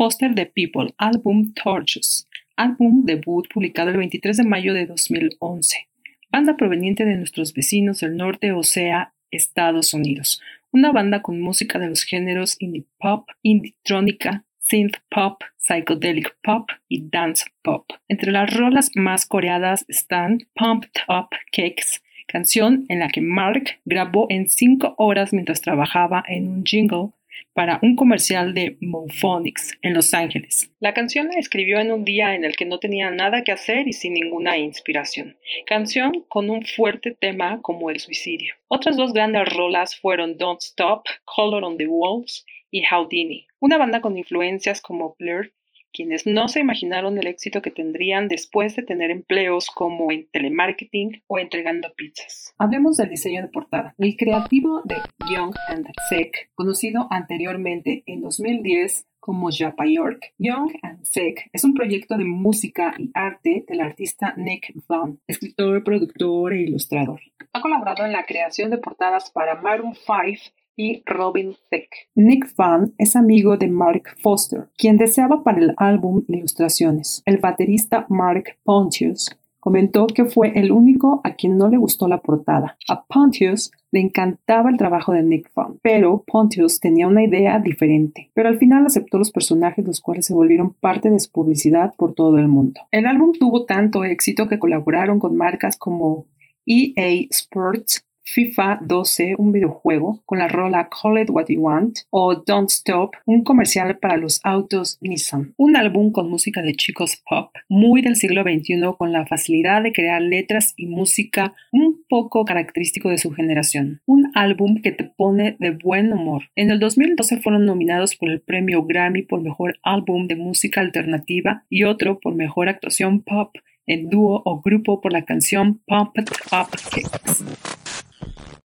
Foster the People, álbum Torches, álbum debut publicado el 23 de mayo de 2011. Banda proveniente de nuestros vecinos del norte, o sea, Estados Unidos. Una banda con música de los géneros indie pop, indie trónica, synth pop, psychedelic pop y dance pop. Entre las rolas más coreadas están Pumped Up Cakes, canción en la que Mark grabó en cinco horas mientras trabajaba en un jingle para un comercial de Mophonics en Los Ángeles. La canción la escribió en un día en el que no tenía nada que hacer y sin ninguna inspiración. Canción con un fuerte tema como el suicidio. Otras dos grandes rolas fueron Don't Stop, Color on the Walls y Houdini, una banda con influencias como Blur quienes no se imaginaron el éxito que tendrían después de tener empleos como en telemarketing o entregando pizzas. Hablemos del diseño de portada. El creativo de Young and Sick, conocido anteriormente en 2010 como Japa York. Young and Sick es un proyecto de música y arte del artista Nick Vaughn, escritor, productor e ilustrador. Ha colaborado en la creación de portadas para Maroon 5 Robin Thicke. Nick Van es amigo de Mark Foster, quien deseaba para el álbum ilustraciones. El baterista Mark Pontius comentó que fue el único a quien no le gustó la portada. A Pontius le encantaba el trabajo de Nick Van, pero Pontius tenía una idea diferente. Pero al final aceptó los personajes, los cuales se volvieron parte de su publicidad por todo el mundo. El álbum tuvo tanto éxito que colaboraron con marcas como EA Sports, FIFA 12, un videojuego con la rola Call It What You Want, o Don't Stop, un comercial para los autos Nissan. Un álbum con música de chicos pop, muy del siglo XXI, con la facilidad de crear letras y música un poco característico de su generación. Un álbum que te pone de buen humor. En el 2012 fueron nominados por el premio Grammy por mejor álbum de música alternativa y otro por mejor actuación pop en dúo o grupo por la canción Pump It Up Kicks.